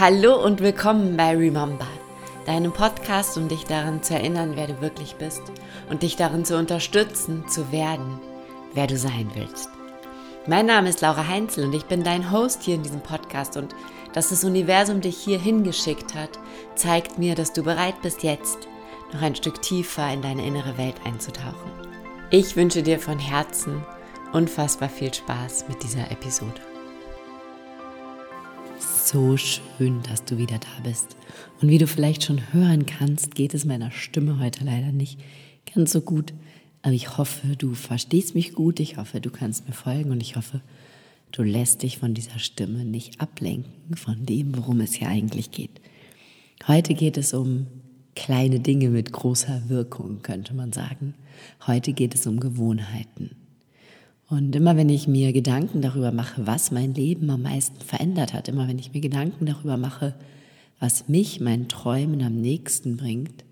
Hallo und willkommen bei Remember, deinem Podcast, um dich daran zu erinnern, wer du wirklich bist und dich darin zu unterstützen, zu werden, wer du sein willst. Mein Name ist Laura Heinzel und ich bin dein Host hier in diesem Podcast und dass das Universum dich hier hingeschickt hat, zeigt mir, dass du bereit bist, jetzt noch ein Stück tiefer in deine innere Welt einzutauchen. Ich wünsche dir von Herzen unfassbar viel Spaß mit dieser Episode so schön, dass du wieder da bist. Und wie du vielleicht schon hören kannst, geht es meiner Stimme heute leider nicht ganz so gut. Aber ich hoffe, du verstehst mich gut, ich hoffe, du kannst mir folgen und ich hoffe, du lässt dich von dieser Stimme nicht ablenken, von dem, worum es hier eigentlich geht. Heute geht es um kleine Dinge mit großer Wirkung, könnte man sagen. Heute geht es um Gewohnheiten. Und immer wenn ich mir Gedanken darüber mache, was mein Leben am meisten verändert hat, immer wenn ich mir Gedanken darüber mache, was mich meinen Träumen am nächsten bringt,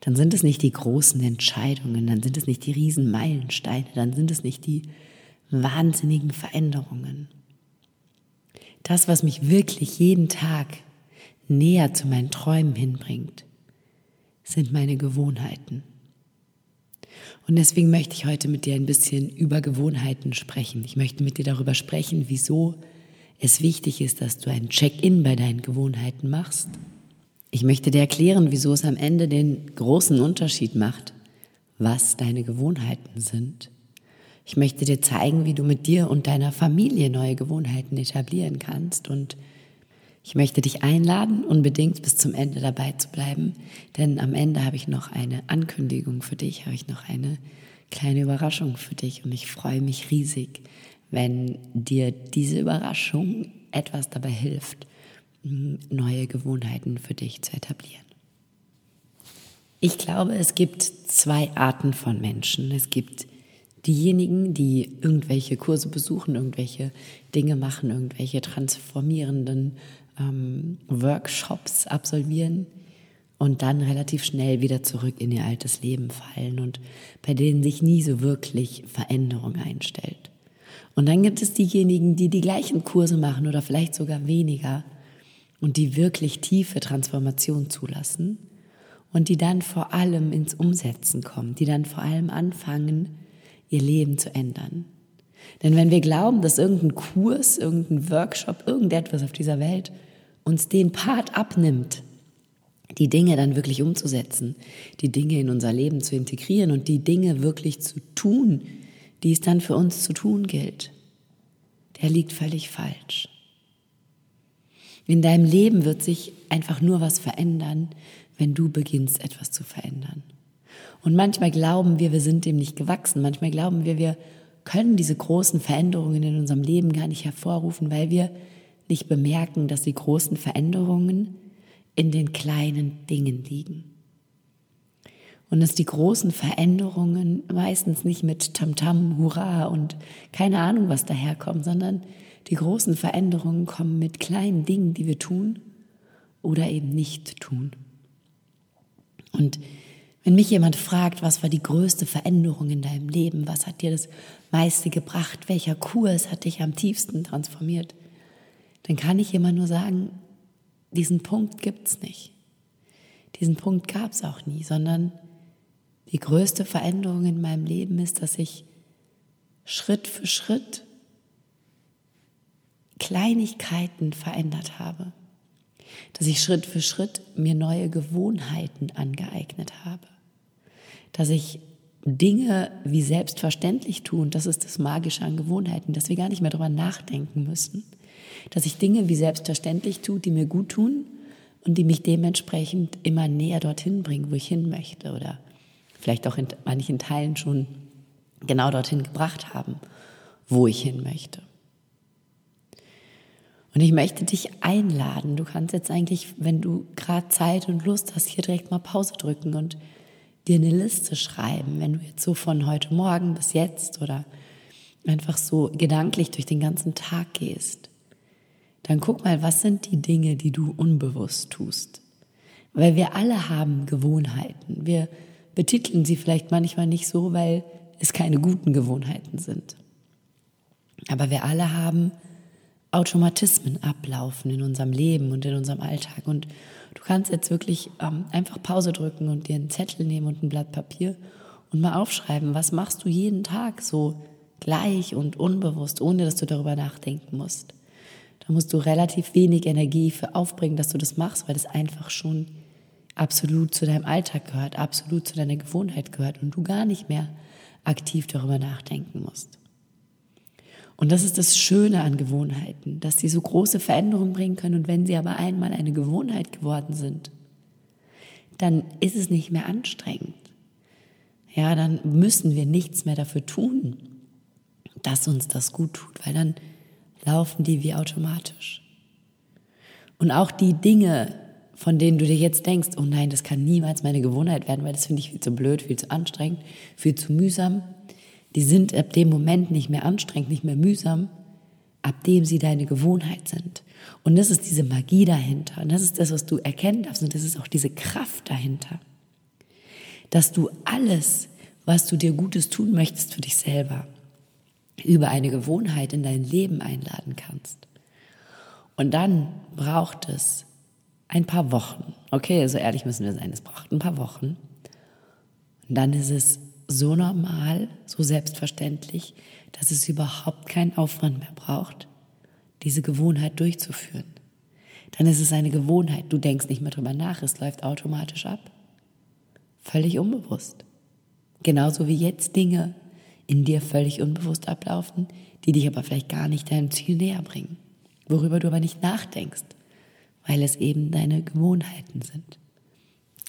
dann sind es nicht die großen Entscheidungen, dann sind es nicht die riesen Meilensteine, dann sind es nicht die wahnsinnigen Veränderungen. Das, was mich wirklich jeden Tag näher zu meinen Träumen hinbringt, sind meine Gewohnheiten. Und deswegen möchte ich heute mit dir ein bisschen über Gewohnheiten sprechen. Ich möchte mit dir darüber sprechen, wieso es wichtig ist, dass du ein Check-in bei deinen Gewohnheiten machst. Ich möchte dir erklären, wieso es am Ende den großen Unterschied macht, was deine Gewohnheiten sind. Ich möchte dir zeigen, wie du mit dir und deiner Familie neue Gewohnheiten etablieren kannst und ich möchte dich einladen, unbedingt bis zum Ende dabei zu bleiben, denn am Ende habe ich noch eine Ankündigung für dich, habe ich noch eine kleine Überraschung für dich und ich freue mich riesig, wenn dir diese Überraschung etwas dabei hilft, neue Gewohnheiten für dich zu etablieren. Ich glaube, es gibt zwei Arten von Menschen. Es gibt diejenigen, die irgendwelche Kurse besuchen, irgendwelche Dinge machen, irgendwelche transformierenden ähm, Workshops absolvieren und dann relativ schnell wieder zurück in ihr altes Leben fallen und bei denen sich nie so wirklich Veränderung einstellt. Und dann gibt es diejenigen, die die gleichen Kurse machen oder vielleicht sogar weniger und die wirklich tiefe Transformation zulassen und die dann vor allem ins Umsetzen kommen, die dann vor allem anfangen, ihr Leben zu ändern. Denn wenn wir glauben, dass irgendein Kurs, irgendein Workshop, irgendetwas auf dieser Welt uns den Part abnimmt, die Dinge dann wirklich umzusetzen, die Dinge in unser Leben zu integrieren und die Dinge wirklich zu tun, die es dann für uns zu tun gilt, der liegt völlig falsch. In deinem Leben wird sich einfach nur was verändern, wenn du beginnst, etwas zu verändern. Und manchmal glauben wir, wir sind dem nicht gewachsen. Manchmal glauben wir, wir können diese großen Veränderungen in unserem Leben gar nicht hervorrufen, weil wir nicht bemerken, dass die großen Veränderungen in den kleinen Dingen liegen. Und dass die großen Veränderungen meistens nicht mit Tamtam, -Tam, Hurra und keine Ahnung, was daherkommen, sondern die großen Veränderungen kommen mit kleinen Dingen, die wir tun oder eben nicht tun. Und wenn mich jemand fragt, was war die größte Veränderung in deinem Leben, was hat dir das meiste gebracht, welcher Kurs hat dich am tiefsten transformiert, dann kann ich immer nur sagen, diesen Punkt gibt es nicht. Diesen Punkt gab es auch nie, sondern die größte Veränderung in meinem Leben ist, dass ich Schritt für Schritt Kleinigkeiten verändert habe. Dass ich Schritt für Schritt mir neue Gewohnheiten angeeignet habe. Dass ich Dinge wie selbstverständlich tun, das ist das Magische an Gewohnheiten, dass wir gar nicht mehr darüber nachdenken müssen dass ich Dinge wie selbstverständlich tue, die mir gut tun und die mich dementsprechend immer näher dorthin bringen, wo ich hin möchte oder vielleicht auch in manchen Teilen schon genau dorthin gebracht haben, wo ich hin möchte. Und ich möchte dich einladen. Du kannst jetzt eigentlich, wenn du gerade Zeit und Lust hast, hier direkt mal Pause drücken und dir eine Liste schreiben, wenn du jetzt so von heute Morgen bis jetzt oder einfach so gedanklich durch den ganzen Tag gehst dann guck mal, was sind die Dinge, die du unbewusst tust. Weil wir alle haben Gewohnheiten. Wir betiteln sie vielleicht manchmal nicht so, weil es keine guten Gewohnheiten sind. Aber wir alle haben Automatismen ablaufen in unserem Leben und in unserem Alltag. Und du kannst jetzt wirklich ähm, einfach Pause drücken und dir einen Zettel nehmen und ein Blatt Papier und mal aufschreiben, was machst du jeden Tag so gleich und unbewusst, ohne dass du darüber nachdenken musst. Da musst du relativ wenig Energie für aufbringen, dass du das machst, weil das einfach schon absolut zu deinem Alltag gehört, absolut zu deiner Gewohnheit gehört und du gar nicht mehr aktiv darüber nachdenken musst. Und das ist das Schöne an Gewohnheiten, dass sie so große Veränderungen bringen können. Und wenn sie aber einmal eine Gewohnheit geworden sind, dann ist es nicht mehr anstrengend. Ja, dann müssen wir nichts mehr dafür tun, dass uns das gut tut, weil dann laufen die wie automatisch. Und auch die Dinge, von denen du dir jetzt denkst, oh nein, das kann niemals meine Gewohnheit werden, weil das finde ich viel zu blöd, viel zu anstrengend, viel zu mühsam, die sind ab dem Moment nicht mehr anstrengend, nicht mehr mühsam, ab dem sie deine Gewohnheit sind. Und das ist diese Magie dahinter. Und das ist das, was du erkennen darfst. Und das ist auch diese Kraft dahinter. Dass du alles, was du dir Gutes tun möchtest für dich selber, über eine Gewohnheit in dein Leben einladen kannst. Und dann braucht es ein paar Wochen. Okay, so ehrlich müssen wir sein, es braucht ein paar Wochen. Und dann ist es so normal, so selbstverständlich, dass es überhaupt keinen Aufwand mehr braucht, diese Gewohnheit durchzuführen. Dann ist es eine Gewohnheit, du denkst nicht mehr drüber nach, es läuft automatisch ab. Völlig unbewusst. Genauso wie jetzt Dinge in dir völlig unbewusst ablaufen, die dich aber vielleicht gar nicht deinem Ziel näher bringen, worüber du aber nicht nachdenkst, weil es eben deine Gewohnheiten sind.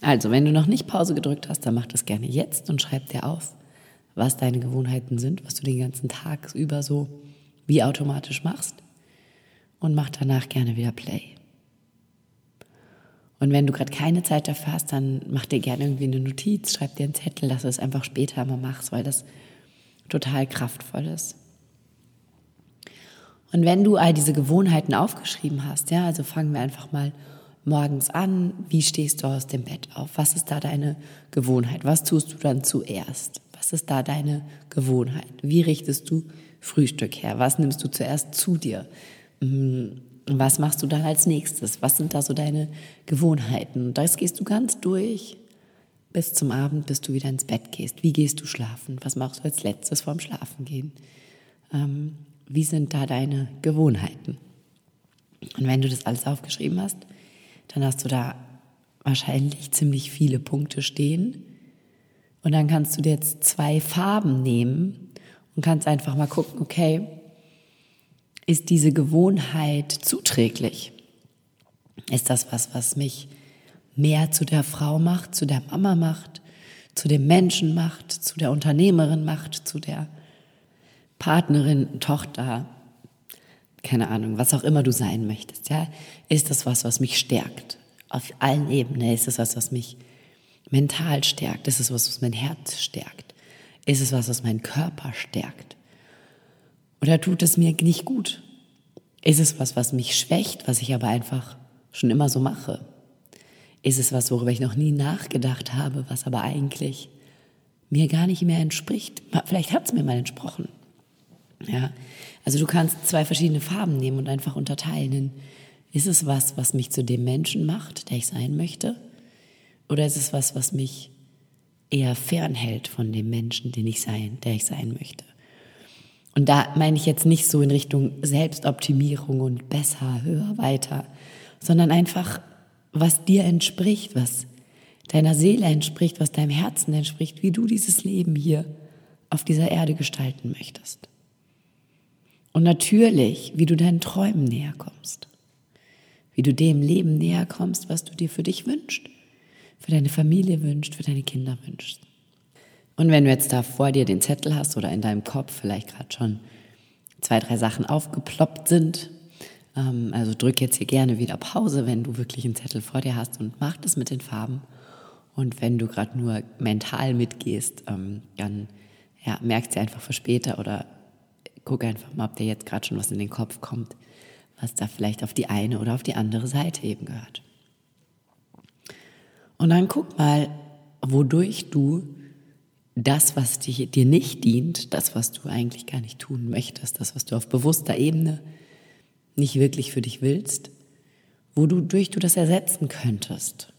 Also, wenn du noch nicht Pause gedrückt hast, dann mach das gerne jetzt und schreib dir auf, was deine Gewohnheiten sind, was du den ganzen Tag über so wie automatisch machst und mach danach gerne wieder Play. Und wenn du gerade keine Zeit dafür hast, dann mach dir gerne irgendwie eine Notiz, schreib dir einen Zettel, dass du es einfach später mal machst, weil das total kraftvoll ist. Und wenn du all diese Gewohnheiten aufgeschrieben hast, ja, also fangen wir einfach mal morgens an? Wie stehst du aus dem Bett auf? Was ist da deine Gewohnheit? Was tust du dann zuerst? Was ist da deine Gewohnheit? Wie richtest du Frühstück her? Was nimmst du zuerst zu dir? Mm, was machst du dann als nächstes? Was sind da so deine Gewohnheiten? Und das gehst du ganz durch bis zum Abend, bis du wieder ins Bett gehst. Wie gehst du schlafen? Was machst du als letztes vorm Schlafengehen? Ähm, wie sind da deine Gewohnheiten? Und wenn du das alles aufgeschrieben hast, dann hast du da wahrscheinlich ziemlich viele Punkte stehen. Und dann kannst du dir jetzt zwei Farben nehmen und kannst einfach mal gucken, okay, ist diese Gewohnheit zuträglich? Ist das was, was mich mehr zu der Frau macht, zu der Mama macht, zu dem Menschen macht, zu der Unternehmerin macht, zu der Partnerin, Tochter, keine Ahnung, was auch immer du sein möchtest, ja, ist das was, was mich stärkt. Auf allen Ebenen ist es was, was mich mental stärkt. Ist es was, was mein Herz stärkt? Ist es was, was meinen Körper stärkt? Oder tut es mir nicht gut? Ist es was, was mich schwächt, was ich aber einfach schon immer so mache? Ist es was, worüber ich noch nie nachgedacht habe, was aber eigentlich mir gar nicht mehr entspricht? Vielleicht hat es mir mal entsprochen. Ja, also du kannst zwei verschiedene Farben nehmen und einfach unterteilen. Ist es was, was mich zu dem Menschen macht, der ich sein möchte? Oder ist es was, was mich eher fernhält von dem Menschen, den ich sein, der ich sein möchte? Und da meine ich jetzt nicht so in Richtung Selbstoptimierung und besser, höher, weiter, sondern einfach, was dir entspricht, was deiner Seele entspricht, was deinem Herzen entspricht, wie du dieses Leben hier auf dieser Erde gestalten möchtest. Und natürlich, wie du deinen Träumen näher kommst. Wie du dem Leben näher kommst, was du dir für dich wünschst, für deine Familie wünschst, für deine Kinder wünschst. Und wenn du jetzt da vor dir den Zettel hast oder in deinem Kopf vielleicht gerade schon zwei, drei Sachen aufgeploppt sind, ähm, also drück jetzt hier gerne wieder Pause, wenn du wirklich einen Zettel vor dir hast und mach das mit den Farben. Und wenn du gerade nur mental mitgehst, ähm, dann ja, merkst du einfach für später oder guck einfach mal, ob dir jetzt gerade schon was in den Kopf kommt, was da vielleicht auf die eine oder auf die andere Seite eben gehört. Und dann guck mal, wodurch du das, was dir nicht dient, das, was du eigentlich gar nicht tun möchtest, das, was du auf bewusster Ebene nicht wirklich für dich willst, wodurch du das ersetzen könntest.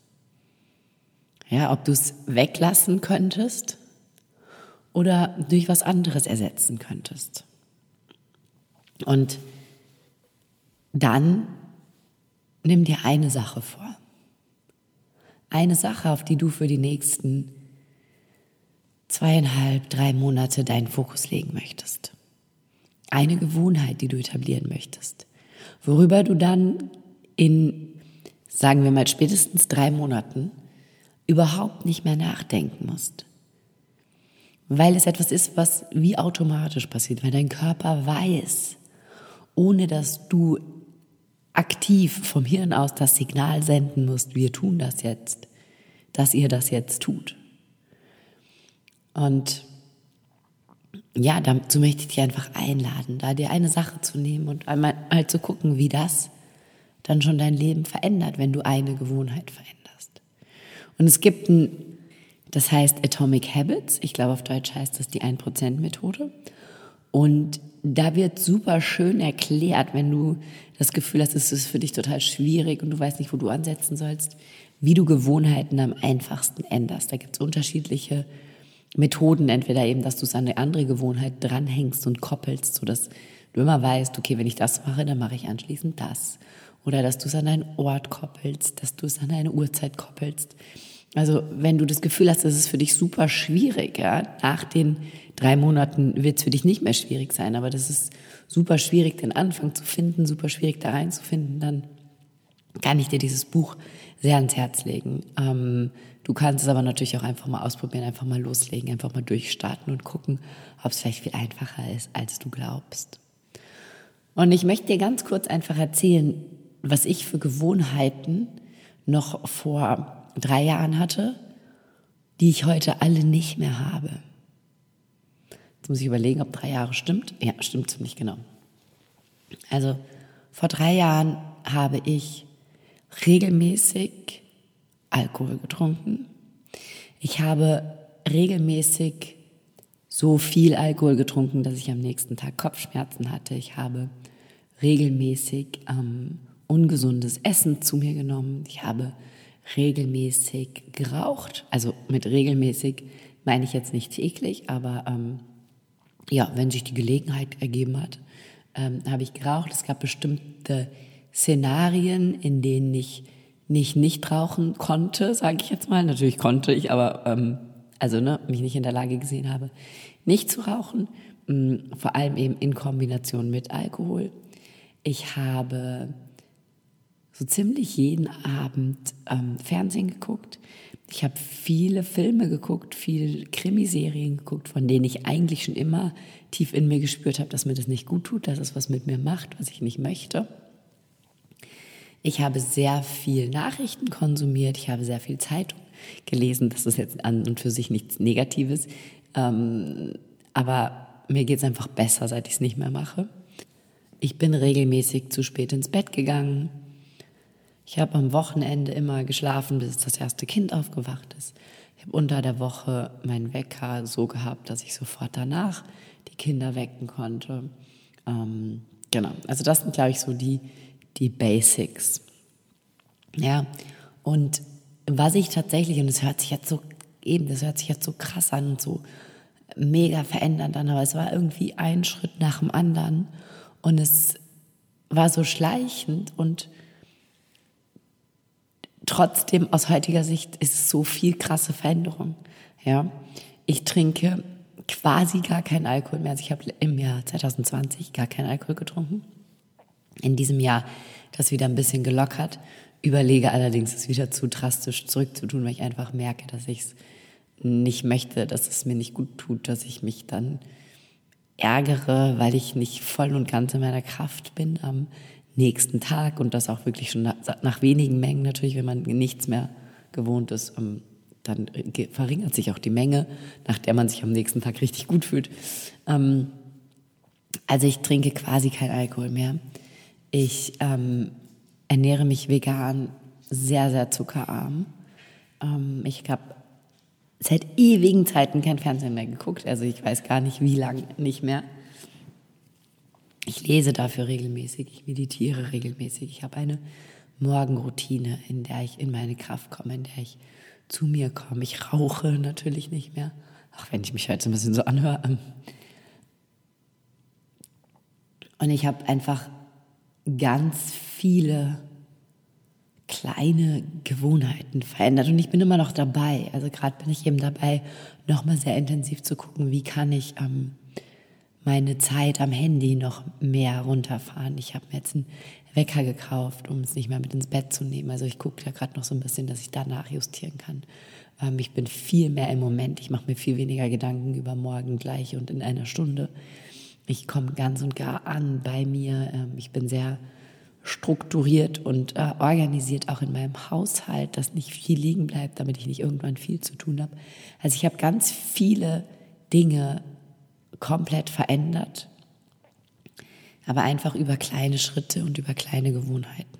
Ja, ob du es weglassen könntest oder durch was anderes ersetzen könntest. Und dann nimm dir eine Sache vor. Eine Sache, auf die du für die nächsten zweieinhalb, drei Monate deinen Fokus legen möchtest. Eine Gewohnheit, die du etablieren möchtest. Worüber du dann in, sagen wir mal, spätestens drei Monaten überhaupt nicht mehr nachdenken musst. Weil es etwas ist, was wie automatisch passiert, weil dein Körper weiß, ohne dass du aktiv vom Hirn aus das Signal senden musst, wir tun das jetzt, dass ihr das jetzt tut. Und ja, dazu möchte ich dich einfach einladen, da dir eine Sache zu nehmen und einmal mal zu gucken, wie das dann schon dein Leben verändert, wenn du eine Gewohnheit veränderst. Und es gibt ein, das heißt Atomic Habits, ich glaube auf Deutsch heißt das die 1%-Methode. Und da wird super schön erklärt, wenn du das Gefühl hast, es ist für dich total schwierig und du weißt nicht, wo du ansetzen sollst, wie du Gewohnheiten am einfachsten änderst. Da gibt es unterschiedliche Methoden, entweder eben, dass du es an eine andere Gewohnheit dranhängst und koppelst, sodass du immer weißt, okay, wenn ich das mache, dann mache ich anschließend das. Oder dass du es an einen Ort koppelst, dass du es an eine Uhrzeit koppelst. Also wenn du das Gefühl hast, das ist für dich super schwierig, ja, nach den drei Monaten wird es für dich nicht mehr schwierig sein, aber das ist super schwierig, den Anfang zu finden, super schwierig da reinzufinden, dann kann ich dir dieses Buch sehr ans Herz legen. Ähm, du kannst es aber natürlich auch einfach mal ausprobieren, einfach mal loslegen, einfach mal durchstarten und gucken, ob es vielleicht viel einfacher ist, als du glaubst. Und ich möchte dir ganz kurz einfach erzählen, was ich für Gewohnheiten noch vor drei Jahren hatte, die ich heute alle nicht mehr habe. Muss ich überlegen, ob drei Jahre stimmt. Ja, stimmt ziemlich genau. Also vor drei Jahren habe ich regelmäßig Alkohol getrunken. Ich habe regelmäßig so viel Alkohol getrunken, dass ich am nächsten Tag Kopfschmerzen hatte. Ich habe regelmäßig ähm, ungesundes Essen zu mir genommen. Ich habe regelmäßig geraucht. Also mit regelmäßig meine ich jetzt nicht täglich, aber ähm, ja, wenn sich die Gelegenheit ergeben hat, ähm, habe ich geraucht. Es gab bestimmte Szenarien, in denen ich nicht nicht rauchen konnte, sage ich jetzt mal. Natürlich konnte ich, aber ähm, also ne, mich nicht in der Lage gesehen habe, nicht zu rauchen. Ähm, vor allem eben in Kombination mit Alkohol. Ich habe so ziemlich jeden Abend ähm, Fernsehen geguckt. Ich habe viele Filme geguckt, viele Krimiserien geguckt, von denen ich eigentlich schon immer tief in mir gespürt habe, dass mir das nicht gut tut, dass es was mit mir macht, was ich nicht möchte. Ich habe sehr viel Nachrichten konsumiert, ich habe sehr viel Zeitung gelesen. Das ist jetzt an und für sich nichts Negatives. Ähm, aber mir geht es einfach besser, seit ich es nicht mehr mache. Ich bin regelmäßig zu spät ins Bett gegangen. Ich habe am Wochenende immer geschlafen, bis das erste Kind aufgewacht ist. Ich habe unter der Woche meinen Wecker so gehabt, dass ich sofort danach die Kinder wecken konnte. Ähm, genau, also das sind, glaube ich, so die, die Basics. Ja, und was ich tatsächlich, und das hört sich jetzt so, eben, das hört sich jetzt so krass an und so mega verändernd an, aber es war irgendwie ein Schritt nach dem anderen und es war so schleichend und trotzdem aus heutiger Sicht ist so viel krasse Veränderung. Ja, ich trinke quasi gar keinen Alkohol mehr. Also ich habe im Jahr 2020 gar keinen Alkohol getrunken in diesem Jahr das wieder ein bisschen gelockert. Überlege allerdings, es wieder zu drastisch zurückzutun, weil ich einfach merke, dass ich es nicht möchte, dass es mir nicht gut tut, dass ich mich dann ärgere, weil ich nicht voll und ganz in meiner Kraft bin am nächsten Tag und das auch wirklich schon nach, nach wenigen Mengen natürlich, wenn man nichts mehr gewohnt ist, ähm, dann verringert sich auch die Menge, nach der man sich am nächsten Tag richtig gut fühlt. Ähm, also ich trinke quasi kein Alkohol mehr. Ich ähm, ernähre mich vegan, sehr, sehr zuckerarm. Ich habe seit ewigen Zeiten kein Fernsehen mehr geguckt, also ich weiß gar nicht, wie lange nicht mehr. Ich lese dafür regelmäßig, ich meditiere regelmäßig. Ich habe eine Morgenroutine, in der ich in meine Kraft komme, in der ich zu mir komme. Ich rauche natürlich nicht mehr, auch wenn ich mich heute ein bisschen so anhöre. Und ich habe einfach ganz viele kleine Gewohnheiten verändert und ich bin immer noch dabei. Also gerade bin ich eben dabei, nochmal sehr intensiv zu gucken, wie kann ich ähm, meine Zeit am Handy noch mehr runterfahren. Ich habe mir jetzt einen Wecker gekauft, um es nicht mehr mit ins Bett zu nehmen. Also ich gucke da gerade noch so ein bisschen, dass ich danach justieren kann. Ähm, ich bin viel mehr im Moment. Ich mache mir viel weniger Gedanken über morgen gleich und in einer Stunde. Ich komme ganz und gar an bei mir. Ähm, ich bin sehr strukturiert und äh, organisiert auch in meinem Haushalt, dass nicht viel liegen bleibt, damit ich nicht irgendwann viel zu tun habe. Also ich habe ganz viele Dinge komplett verändert, aber einfach über kleine Schritte und über kleine Gewohnheiten.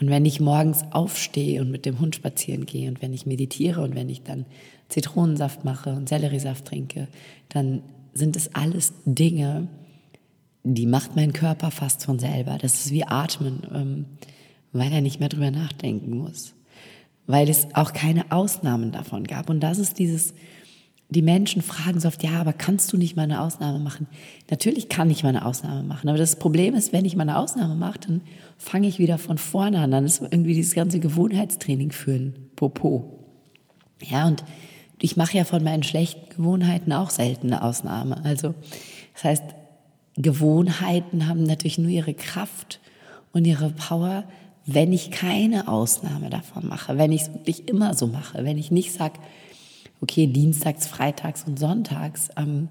Und wenn ich morgens aufstehe und mit dem Hund spazieren gehe und wenn ich meditiere und wenn ich dann Zitronensaft mache und Selleriesaft trinke, dann sind es alles Dinge, die macht mein Körper fast von selber. Das ist wie Atmen, ähm, weil er nicht mehr drüber nachdenken muss. Weil es auch keine Ausnahmen davon gab. Und das ist dieses, die Menschen fragen so oft, ja, aber kannst du nicht mal eine Ausnahme machen? Natürlich kann ich mal eine Ausnahme machen. Aber das Problem ist, wenn ich mal eine Ausnahme mache, dann fange ich wieder von vorne an. Dann ist irgendwie dieses ganze Gewohnheitstraining für ein Popo. Ja, und ich mache ja von meinen schlechten Gewohnheiten auch selten eine Ausnahme. Also, das heißt, Gewohnheiten haben natürlich nur ihre Kraft und ihre Power, wenn ich keine Ausnahme davon mache, wenn ich es wirklich immer so mache, wenn ich nicht sage, okay, dienstags, freitags und sonntags ähm,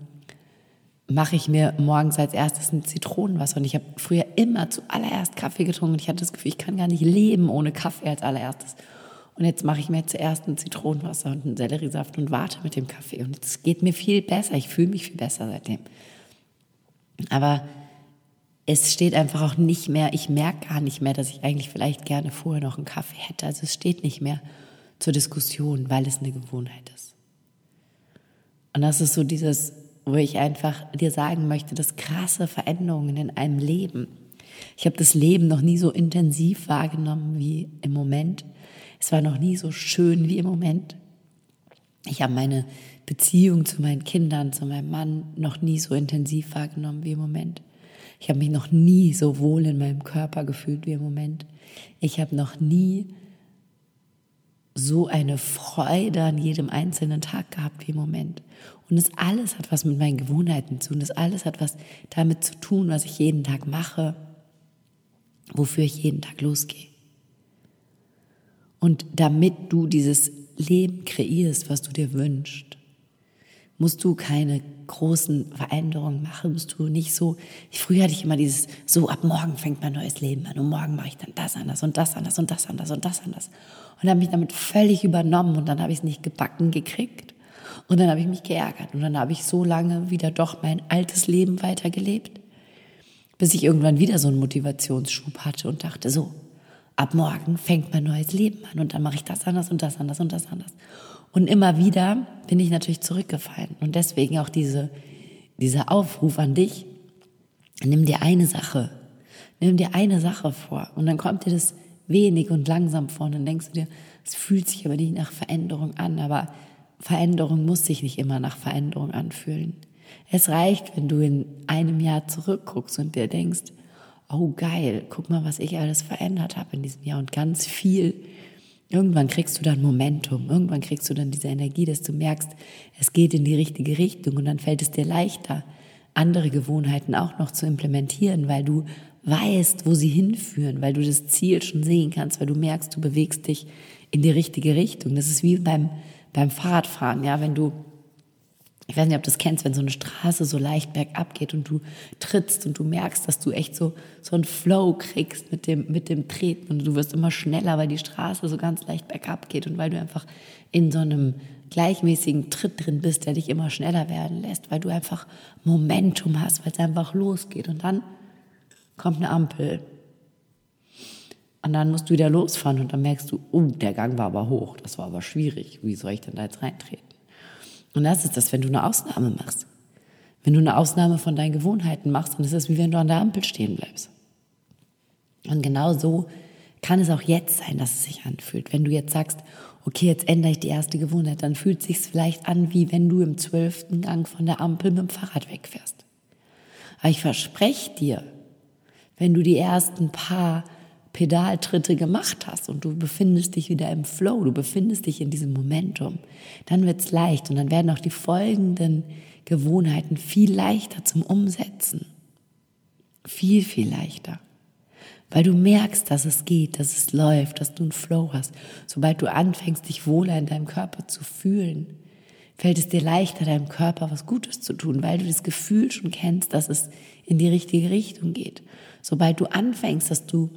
mache ich mir morgens als erstes ein Zitronenwasser. Und ich habe früher immer zuallererst Kaffee getrunken und ich hatte das Gefühl, ich kann gar nicht leben ohne Kaffee als allererstes. Und jetzt mache ich mir zuerst ein Zitronenwasser und einen Selleriesaft und warte mit dem Kaffee. Und es geht mir viel besser. Ich fühle mich viel besser seitdem. Aber es steht einfach auch nicht mehr, ich merke gar nicht mehr, dass ich eigentlich vielleicht gerne vorher noch einen Kaffee hätte. Also es steht nicht mehr zur Diskussion, weil es eine Gewohnheit ist. Und das ist so dieses, wo ich einfach dir sagen möchte, dass krasse Veränderungen in einem Leben. Ich habe das Leben noch nie so intensiv wahrgenommen wie im Moment. Es war noch nie so schön wie im Moment. Ich habe meine Beziehung zu meinen Kindern, zu meinem Mann noch nie so intensiv wahrgenommen wie im Moment. Ich habe mich noch nie so wohl in meinem Körper gefühlt wie im Moment. Ich habe noch nie so eine Freude an jedem einzelnen Tag gehabt wie im Moment. Und das alles hat was mit meinen Gewohnheiten zu tun. Das alles hat was damit zu tun, was ich jeden Tag mache, wofür ich jeden Tag losgehe. Und damit du dieses Leben kreierst, was du dir wünschst, musst du keine großen Veränderungen machen, musst du nicht so, früher hatte ich immer dieses, so ab morgen fängt mein neues Leben an und morgen mache ich dann das anders und das anders und das anders und das anders. Und habe mich damit völlig übernommen und dann habe ich es nicht gebacken gekriegt und dann habe ich mich geärgert und dann habe ich so lange wieder doch mein altes Leben weitergelebt, bis ich irgendwann wieder so einen Motivationsschub hatte und dachte, so, ab morgen fängt mein neues Leben an und dann mache ich das anders und das anders und das anders. Und immer wieder bin ich natürlich zurückgefallen. Und deswegen auch diese, dieser Aufruf an dich, nimm dir eine Sache, nimm dir eine Sache vor. Und dann kommt dir das wenig und langsam vor. Und dann denkst du dir, es fühlt sich aber nicht nach Veränderung an. Aber Veränderung muss sich nicht immer nach Veränderung anfühlen. Es reicht, wenn du in einem Jahr zurückguckst und dir denkst, oh geil, guck mal, was ich alles verändert habe in diesem Jahr und ganz viel Irgendwann kriegst du dann Momentum, irgendwann kriegst du dann diese Energie, dass du merkst, es geht in die richtige Richtung und dann fällt es dir leichter, andere Gewohnheiten auch noch zu implementieren, weil du weißt, wo sie hinführen, weil du das Ziel schon sehen kannst, weil du merkst, du bewegst dich in die richtige Richtung. Das ist wie beim, beim Fahrradfahren, ja, wenn du ich weiß nicht, ob du das kennst, wenn so eine Straße so leicht bergab geht und du trittst und du merkst, dass du echt so, so einen Flow kriegst mit dem, mit dem Treten und du wirst immer schneller, weil die Straße so ganz leicht bergab geht und weil du einfach in so einem gleichmäßigen Tritt drin bist, der dich immer schneller werden lässt, weil du einfach Momentum hast, weil es einfach losgeht und dann kommt eine Ampel. Und dann musst du wieder losfahren und dann merkst du, oh, der Gang war aber hoch, das war aber schwierig, wie soll ich denn da jetzt reintreten? Und das ist das, wenn du eine Ausnahme machst. Wenn du eine Ausnahme von deinen Gewohnheiten machst, dann ist es wie wenn du an der Ampel stehen bleibst. Und genau so kann es auch jetzt sein, dass es sich anfühlt. Wenn du jetzt sagst, okay, jetzt ändere ich die erste Gewohnheit, dann fühlt es sich vielleicht an, wie wenn du im zwölften Gang von der Ampel mit dem Fahrrad wegfährst. Aber ich verspreche dir, wenn du die ersten paar Pedaltritte gemacht hast und du befindest dich wieder im Flow, du befindest dich in diesem Momentum, dann wird es leicht und dann werden auch die folgenden Gewohnheiten viel leichter zum Umsetzen. Viel, viel leichter. Weil du merkst, dass es geht, dass es läuft, dass du einen Flow hast. Sobald du anfängst, dich wohler in deinem Körper zu fühlen, fällt es dir leichter, deinem Körper was Gutes zu tun, weil du das Gefühl schon kennst, dass es in die richtige Richtung geht. Sobald du anfängst, dass du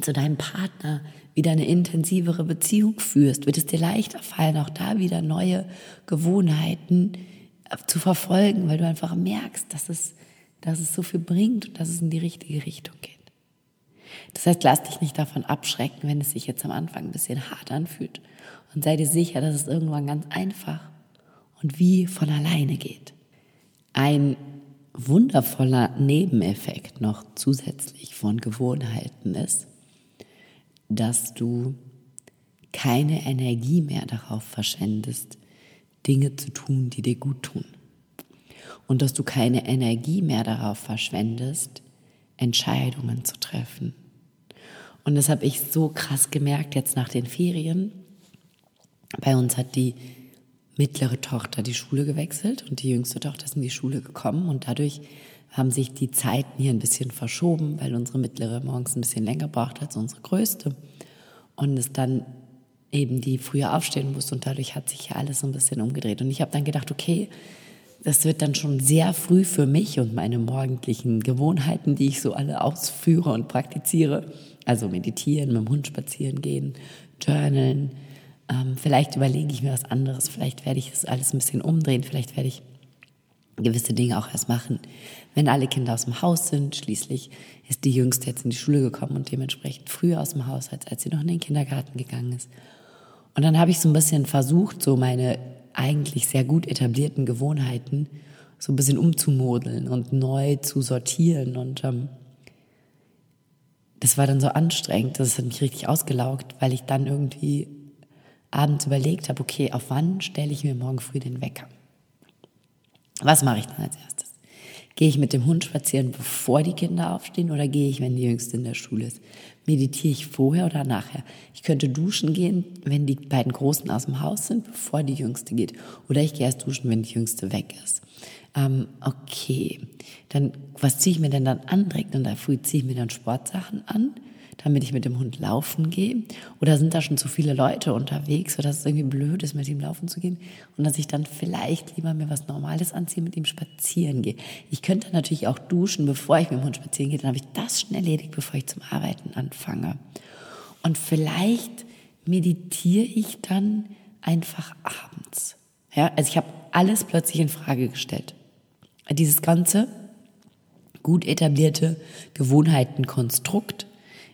zu deinem Partner wieder eine intensivere Beziehung führst, wird es dir leichter fallen, auch da wieder neue Gewohnheiten äh, zu verfolgen, weil du einfach merkst, dass es, dass es so viel bringt und dass es in die richtige Richtung geht. Das heißt, lass dich nicht davon abschrecken, wenn es sich jetzt am Anfang ein bisschen hart anfühlt und sei dir sicher, dass es irgendwann ganz einfach und wie von alleine geht. Ein wundervoller Nebeneffekt noch zusätzlich von Gewohnheiten ist, dass du keine Energie mehr darauf verschwendest, Dinge zu tun, die dir gut tun. Und dass du keine Energie mehr darauf verschwendest, Entscheidungen zu treffen. Und das habe ich so krass gemerkt jetzt nach den Ferien. Bei uns hat die mittlere Tochter die Schule gewechselt und die jüngste Tochter ist in die Schule gekommen und dadurch haben sich die Zeiten hier ein bisschen verschoben, weil unsere mittlere morgens ein bisschen länger braucht als unsere größte und es dann eben die früher aufstehen musste und dadurch hat sich ja alles so ein bisschen umgedreht. Und ich habe dann gedacht, okay, das wird dann schon sehr früh für mich und meine morgendlichen Gewohnheiten, die ich so alle ausführe und praktiziere, also meditieren, mit dem Hund spazieren gehen, journalen, ähm, vielleicht überlege ich mir was anderes, vielleicht werde ich das alles ein bisschen umdrehen, vielleicht werde ich gewisse Dinge auch erst machen, wenn alle Kinder aus dem Haus sind. Schließlich ist die Jüngste jetzt in die Schule gekommen und dementsprechend früher aus dem Haus, als, als sie noch in den Kindergarten gegangen ist. Und dann habe ich so ein bisschen versucht, so meine eigentlich sehr gut etablierten Gewohnheiten so ein bisschen umzumodeln und neu zu sortieren. Und ähm, das war dann so anstrengend, das hat mich richtig ausgelaugt, weil ich dann irgendwie abends überlegt habe, okay, auf wann stelle ich mir morgen früh den Wecker? Was mache ich dann als erstes? Gehe ich mit dem Hund spazieren, bevor die Kinder aufstehen oder gehe ich, wenn die Jüngste in der Schule ist? Meditiere ich vorher oder nachher? Ich könnte duschen gehen, wenn die beiden Großen aus dem Haus sind, bevor die Jüngste geht. Oder ich gehe erst duschen, wenn die Jüngste weg ist. Ähm, okay, dann was ziehe ich mir denn dann an? Direkt in der Früh ziehe ich mir dann Sportsachen an damit ich mit dem Hund laufen gehe? Oder sind da schon zu viele Leute unterwegs, sodass es irgendwie blöd ist, mit ihm laufen zu gehen? Und dass ich dann vielleicht lieber mir was Normales anziehe, mit ihm spazieren gehe. Ich könnte natürlich auch duschen, bevor ich mit dem Hund spazieren gehe. Dann habe ich das schnell erledigt, bevor ich zum Arbeiten anfange. Und vielleicht meditiere ich dann einfach abends. Ja, also ich habe alles plötzlich in Frage gestellt. Dieses ganze gut etablierte Gewohnheitenkonstrukt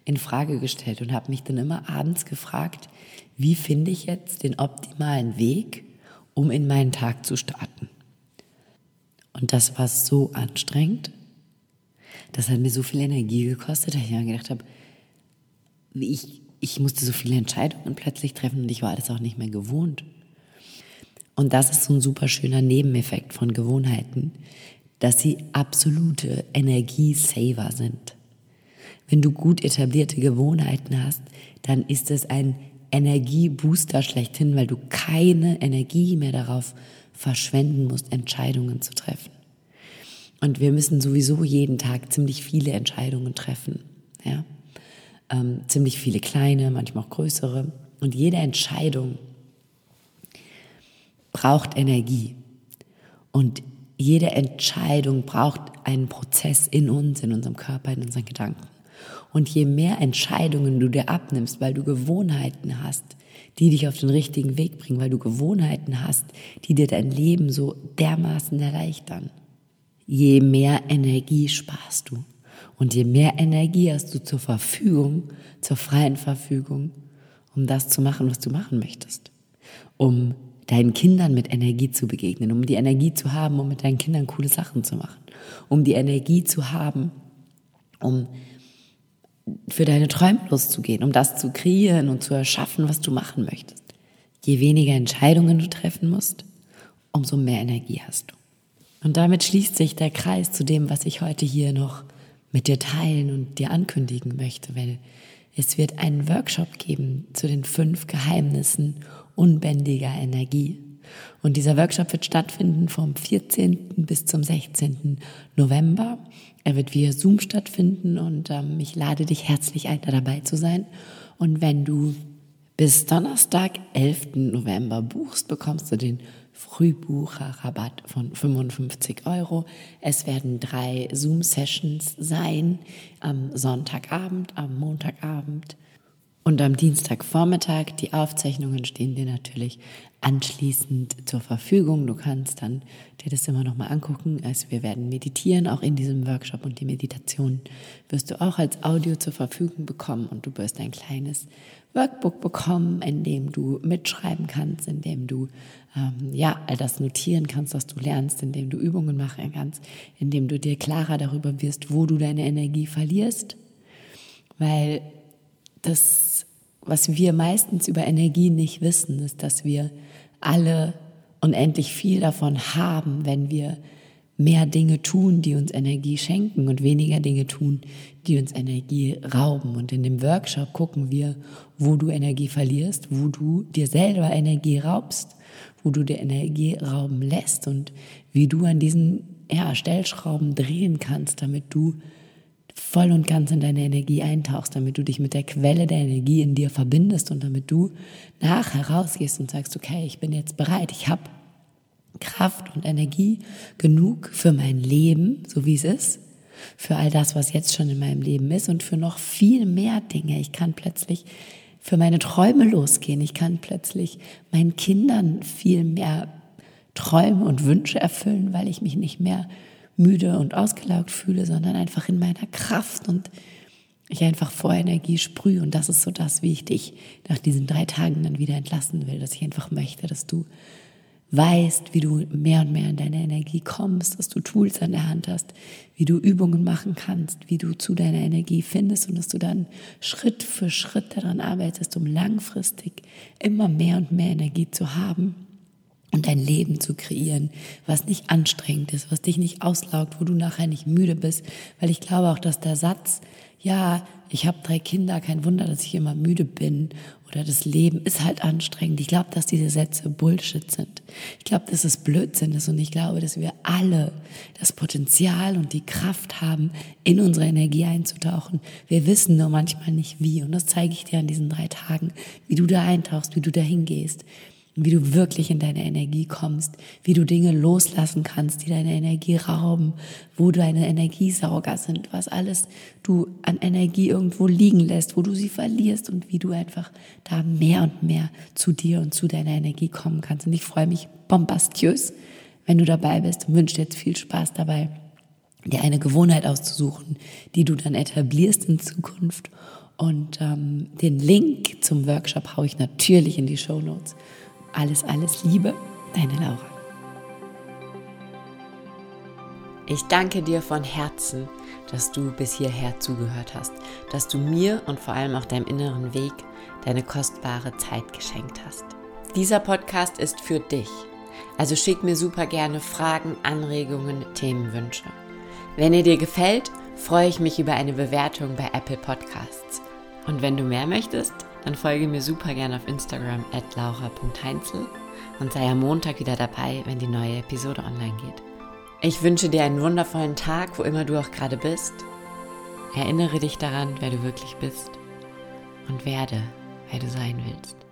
in Frage gestellt und habe mich dann immer abends gefragt, wie finde ich jetzt den optimalen Weg, um in meinen Tag zu starten. Und das war so anstrengend. Das hat mir so viel Energie gekostet, dass ich mir gedacht habe, ich, ich musste so viele Entscheidungen plötzlich treffen und ich war das auch nicht mehr gewohnt. Und das ist so ein super schöner Nebeneffekt von Gewohnheiten, dass sie absolute Energiesaver sind. Wenn du gut etablierte Gewohnheiten hast, dann ist es ein Energiebooster schlechthin, weil du keine Energie mehr darauf verschwenden musst, Entscheidungen zu treffen. Und wir müssen sowieso jeden Tag ziemlich viele Entscheidungen treffen. Ja? Ähm, ziemlich viele kleine, manchmal auch größere. Und jede Entscheidung braucht Energie. Und jede Entscheidung braucht einen Prozess in uns, in unserem Körper, in unseren Gedanken. Und je mehr Entscheidungen du dir abnimmst, weil du Gewohnheiten hast, die dich auf den richtigen Weg bringen, weil du Gewohnheiten hast, die dir dein Leben so dermaßen erleichtern, je mehr Energie sparst du. Und je mehr Energie hast du zur Verfügung, zur freien Verfügung, um das zu machen, was du machen möchtest. Um deinen Kindern mit Energie zu begegnen, um die Energie zu haben, um mit deinen Kindern coole Sachen zu machen, um die Energie zu haben, um für deine Träume loszugehen, um das zu kreieren und zu erschaffen, was du machen möchtest. Je weniger Entscheidungen du treffen musst, umso mehr Energie hast du. Und damit schließt sich der Kreis zu dem, was ich heute hier noch mit dir teilen und dir ankündigen möchte, weil es wird einen Workshop geben zu den fünf Geheimnissen unbändiger Energie. Und dieser Workshop wird stattfinden vom 14. bis zum 16. November. Er wird via Zoom stattfinden und ähm, ich lade dich herzlich ein, da dabei zu sein. Und wenn du bis Donnerstag, 11. November buchst, bekommst du den Frühbucherrabatt von 55 Euro. Es werden drei Zoom-Sessions sein am Sonntagabend, am Montagabend und am Dienstagvormittag. Die Aufzeichnungen stehen dir natürlich anschließend zur Verfügung. Du kannst dann dir das immer noch mal angucken. Also wir werden meditieren, auch in diesem Workshop und die Meditation wirst du auch als Audio zur Verfügung bekommen und du wirst ein kleines Workbook bekommen, in dem du mitschreiben kannst, in dem du ähm, ja all das notieren kannst, was du lernst, in dem du Übungen machen kannst, in dem du dir klarer darüber wirst, wo du deine Energie verlierst, weil das, was wir meistens über Energie nicht wissen, ist, dass wir alle unendlich viel davon haben, wenn wir mehr Dinge tun, die uns Energie schenken und weniger Dinge tun, die uns Energie rauben. Und in dem Workshop gucken wir, wo du Energie verlierst, wo du dir selber Energie raubst, wo du dir Energie rauben lässt und wie du an diesen ja, Stellschrauben drehen kannst, damit du voll und ganz in deine Energie eintauchst, damit du dich mit der Quelle der Energie in dir verbindest und damit du nachher rausgehst und sagst, okay, ich bin jetzt bereit, ich habe Kraft und Energie genug für mein Leben, so wie es ist, für all das, was jetzt schon in meinem Leben ist und für noch viel mehr Dinge. Ich kann plötzlich für meine Träume losgehen. Ich kann plötzlich meinen Kindern viel mehr Träume und Wünsche erfüllen, weil ich mich nicht mehr müde und ausgelaugt fühle, sondern einfach in meiner Kraft und ich einfach vor Energie sprühe. Und das ist so das, wie ich dich nach diesen drei Tagen dann wieder entlassen will, dass ich einfach möchte, dass du weißt, wie du mehr und mehr in deine Energie kommst, dass du Tools an der Hand hast, wie du Übungen machen kannst, wie du zu deiner Energie findest und dass du dann Schritt für Schritt daran arbeitest, um langfristig immer mehr und mehr Energie zu haben und ein Leben zu kreieren, was nicht anstrengend ist, was dich nicht auslaugt, wo du nachher nicht müde bist, weil ich glaube auch, dass der Satz, ja, ich habe drei Kinder, kein Wunder, dass ich immer müde bin oder das Leben ist halt anstrengend. Ich glaube, dass diese Sätze Bullshit sind. Ich glaube, dass es Blödsinn ist und ich glaube, dass wir alle das Potenzial und die Kraft haben, in unsere Energie einzutauchen. Wir wissen nur manchmal nicht wie und das zeige ich dir an diesen drei Tagen, wie du da eintauchst, wie du da hingehst, wie du wirklich in deine Energie kommst, wie du Dinge loslassen kannst, die deine Energie rauben, wo deine Energiesauger sind, was alles du an Energie irgendwo liegen lässt, wo du sie verlierst und wie du einfach da mehr und mehr zu dir und zu deiner Energie kommen kannst. Und ich freue mich bombastiös, wenn du dabei bist und wünsche dir jetzt viel Spaß dabei, dir eine Gewohnheit auszusuchen, die du dann etablierst in Zukunft. Und ähm, den Link zum Workshop haue ich natürlich in die Show Notes. Alles, alles Liebe, deine Laura. Ich danke dir von Herzen, dass du bis hierher zugehört hast, dass du mir und vor allem auch deinem inneren Weg deine kostbare Zeit geschenkt hast. Dieser Podcast ist für dich, also schick mir super gerne Fragen, Anregungen, Themenwünsche. Wenn er dir gefällt, freue ich mich über eine Bewertung bei Apple Podcasts. Und wenn du mehr möchtest, dann folge mir super gerne auf Instagram at laura.heinzel und sei am Montag wieder dabei, wenn die neue Episode online geht. Ich wünsche dir einen wundervollen Tag, wo immer du auch gerade bist. Erinnere dich daran, wer du wirklich bist und werde, wer du sein willst.